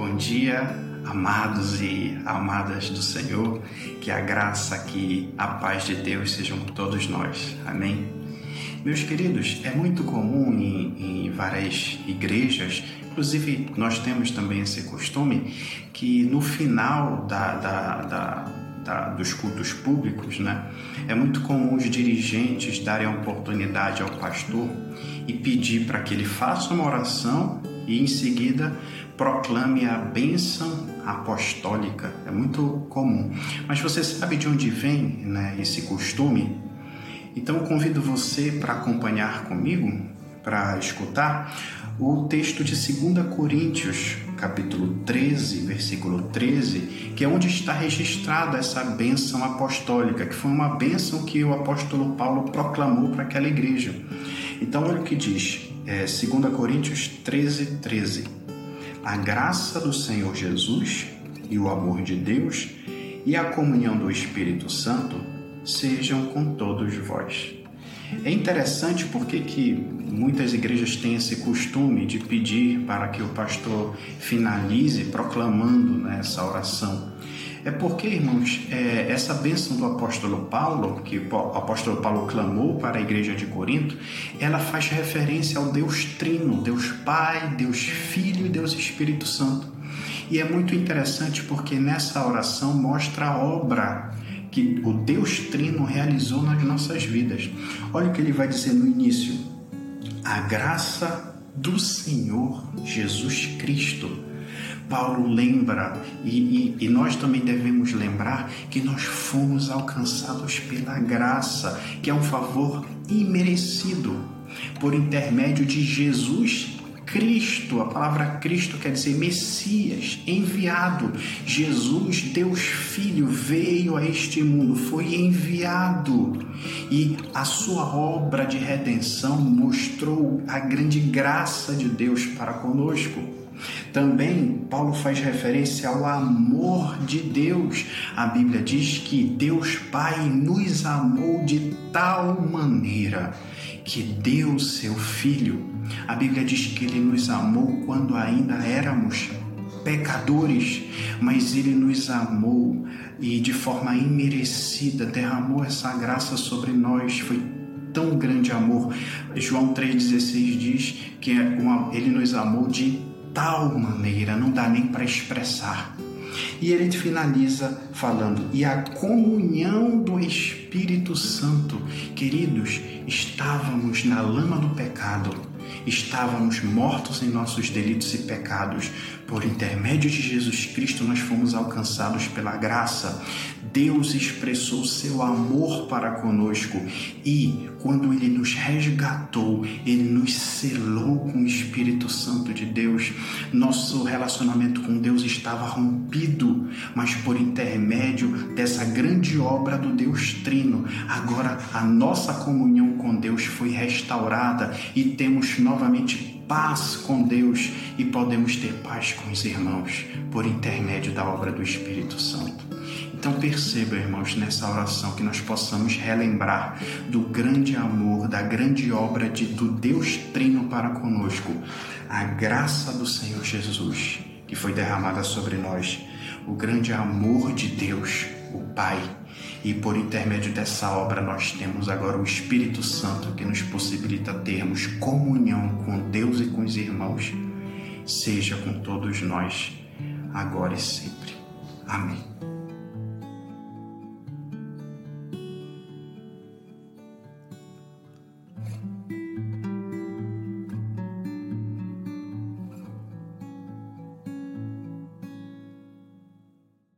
Bom dia, amados e amadas do Senhor. Que a graça, que a paz de Deus sejam com todos nós. Amém. Meus queridos, é muito comum em, em várias igrejas, inclusive nós temos também esse costume, que no final da, da, da dos cultos públicos, né? É muito comum os dirigentes darem a oportunidade ao pastor e pedir para que ele faça uma oração e em seguida proclame a bênção apostólica. É muito comum. Mas você sabe de onde vem né, esse costume? Então convido você para acompanhar comigo, para escutar o texto de 2 Coríntios, capítulo 13, versículo 13, que é onde está registrada essa bênção apostólica, que foi uma bênção que o apóstolo Paulo proclamou para aquela igreja. Então, olha o que diz, é, 2 Coríntios 13, 13. A graça do Senhor Jesus e o amor de Deus e a comunhão do Espírito Santo sejam com todos vós. É interessante porque que muitas igrejas têm esse costume de pedir para que o pastor finalize proclamando né, essa oração. É porque, irmãos, é, essa bênção do apóstolo Paulo, que o apóstolo Paulo clamou para a igreja de Corinto, ela faz referência ao Deus Trino, Deus Pai, Deus Filho e Deus Espírito Santo. E é muito interessante porque nessa oração mostra a obra que o Deus Trino realizou nas nossas vidas. Olha o que ele vai dizer no início: a graça do Senhor Jesus Cristo. Paulo lembra, e, e, e, nós também devemos lembrar, que nós fomos alcançados pela graça, que é um favor imerecido, por intermédio de Jesus Cristo, a palavra Cristo quer dizer Messias, enviado. Jesus, Deus Filho, veio a este mundo, foi enviado e a sua obra de redenção mostrou a grande graça de Deus para conosco. Também Paulo faz referência ao amor de Deus. A Bíblia diz que Deus Pai nos amou de tal maneira que deu seu Filho. A Bíblia diz que ele nos amou quando ainda éramos pecadores, mas ele nos amou e de forma imerecida derramou essa graça sobre nós. Foi tão grande amor. João 3,16 diz que é ele nos amou de tal maneira, não dá nem para expressar. E ele finaliza falando: e a comunhão do Espírito Santo. Queridos, estávamos na lama do pecado, estávamos mortos em nossos delitos e pecados. Por intermédio de Jesus Cristo, nós fomos alcançados pela graça. Deus expressou seu amor para conosco e, quando Ele nos resgatou, Ele nos selou com o Espírito Santo de Deus. Nosso relacionamento com Deus estava rompido, mas por intermédio dessa grande obra do Deus Trino, agora a nossa comunhão com Deus foi restaurada e temos novamente paz com Deus e podemos ter paz com os irmãos por intermédio da obra do Espírito Santo. Então perceba, irmãos, nessa oração que nós possamos relembrar do grande amor, da grande obra de, do Deus Trino para conosco, a graça do Senhor Jesus que foi derramada sobre nós, o grande amor de Deus, o Pai. E por intermédio dessa obra nós temos agora o Espírito Santo que nos possibilita termos comunhão com Deus e com os irmãos. Seja com todos nós, agora e sempre. Amém.